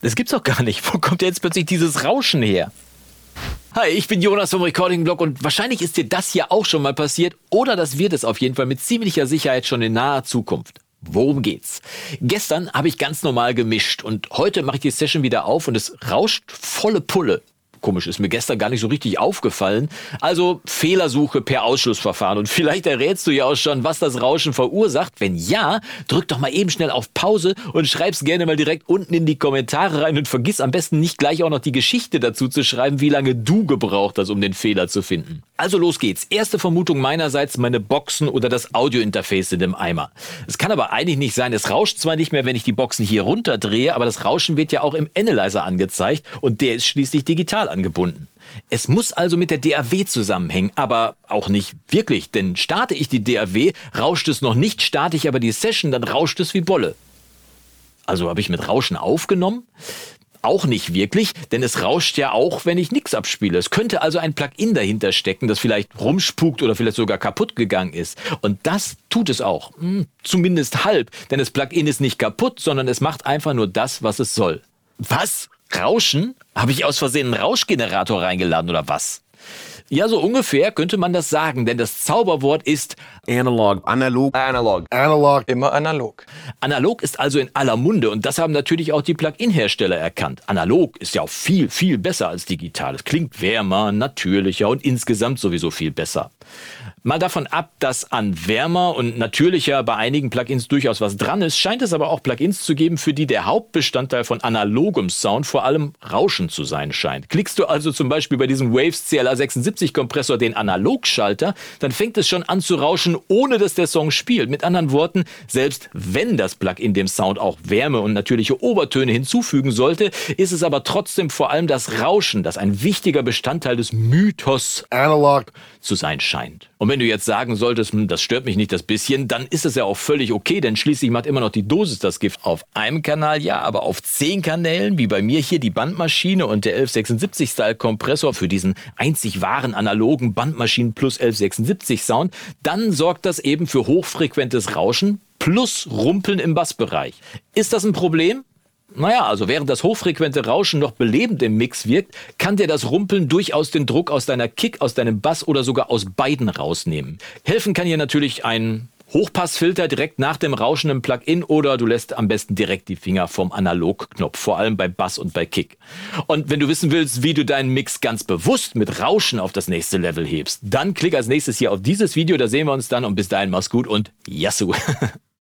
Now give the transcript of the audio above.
Das gibt's doch gar nicht. Wo kommt jetzt plötzlich dieses Rauschen her? Hi, ich bin Jonas vom Recording Blog und wahrscheinlich ist dir das hier auch schon mal passiert oder das wird es auf jeden Fall mit ziemlicher Sicherheit schon in naher Zukunft. Worum geht's? Gestern habe ich ganz normal gemischt und heute mache ich die Session wieder auf und es rauscht volle Pulle. Komisch, ist mir gestern gar nicht so richtig aufgefallen. Also Fehlersuche per Ausschlussverfahren. Und vielleicht errätst du ja auch schon, was das Rauschen verursacht. Wenn ja, drück doch mal eben schnell auf Pause und schreib's gerne mal direkt unten in die Kommentare rein und vergiss am besten nicht gleich auch noch die Geschichte dazu zu schreiben, wie lange du gebraucht hast, um den Fehler zu finden. Also los geht's. Erste Vermutung meinerseits, meine Boxen oder das Audiointerface in dem Eimer. Es kann aber eigentlich nicht sein. Es rauscht zwar nicht mehr, wenn ich die Boxen hier runterdrehe, aber das Rauschen wird ja auch im Analyzer angezeigt und der ist schließlich digital angebunden. Es muss also mit der DAW zusammenhängen, aber auch nicht wirklich, denn starte ich die DAW, rauscht es noch nicht, starte ich aber die Session, dann rauscht es wie Bolle. Also habe ich mit Rauschen aufgenommen? Auch nicht wirklich, denn es rauscht ja auch, wenn ich nichts abspiele. Es könnte also ein Plugin dahinter stecken, das vielleicht rumspukt oder vielleicht sogar kaputt gegangen ist. Und das tut es auch. Hm, zumindest halb, denn das Plugin ist nicht kaputt, sondern es macht einfach nur das, was es soll. Was? Rauschen? Habe ich aus Versehen einen Rauschgenerator reingeladen oder was? Ja, so ungefähr könnte man das sagen, denn das Zauberwort ist Analog. Analog. Analog. Analog. Immer analog. Analog ist also in aller Munde und das haben natürlich auch die Plugin-Hersteller erkannt. Analog ist ja auch viel, viel besser als digital. Es klingt wärmer, natürlicher und insgesamt sowieso viel besser. Mal davon ab, dass an wärmer und natürlicher bei einigen Plugins durchaus was dran ist, scheint es aber auch Plugins zu geben, für die der Hauptbestandteil von analogem Sound vor allem Rauschen zu sein scheint. Klickst du also zum Beispiel bei diesem Waves CLA 76 Kompressor den Analogschalter, dann fängt es schon an zu rauschen, ohne dass der Song spielt. Mit anderen Worten, selbst wenn das Plugin dem Sound auch Wärme und natürliche Obertöne hinzufügen sollte, ist es aber trotzdem vor allem das Rauschen, das ein wichtiger Bestandteil des Mythos Analog zu sein scheint. Und wenn du jetzt sagen solltest, hm, das stört mich nicht das bisschen, dann ist es ja auch völlig okay, denn schließlich macht immer noch die Dosis das Gift. Auf einem Kanal ja, aber auf zehn Kanälen, wie bei mir hier die Bandmaschine und der 1176 Style Kompressor für diesen einzig wahren analogen Bandmaschinen plus 1176 Sound, dann sorgt das eben für hochfrequentes Rauschen plus Rumpeln im Bassbereich. Ist das ein Problem? Naja, also während das hochfrequente Rauschen noch belebend im Mix wirkt, kann dir das Rumpeln durchaus den Druck aus deiner Kick, aus deinem Bass oder sogar aus beiden rausnehmen. Helfen kann hier natürlich ein Hochpassfilter direkt nach dem Rauschen im Plugin oder du lässt am besten direkt die Finger vom Analogknopf, vor allem bei Bass und bei Kick. Und wenn du wissen willst, wie du deinen Mix ganz bewusst mit Rauschen auf das nächste Level hebst, dann klick als nächstes hier auf dieses Video, da sehen wir uns dann und bis dahin mach's gut und Yassou!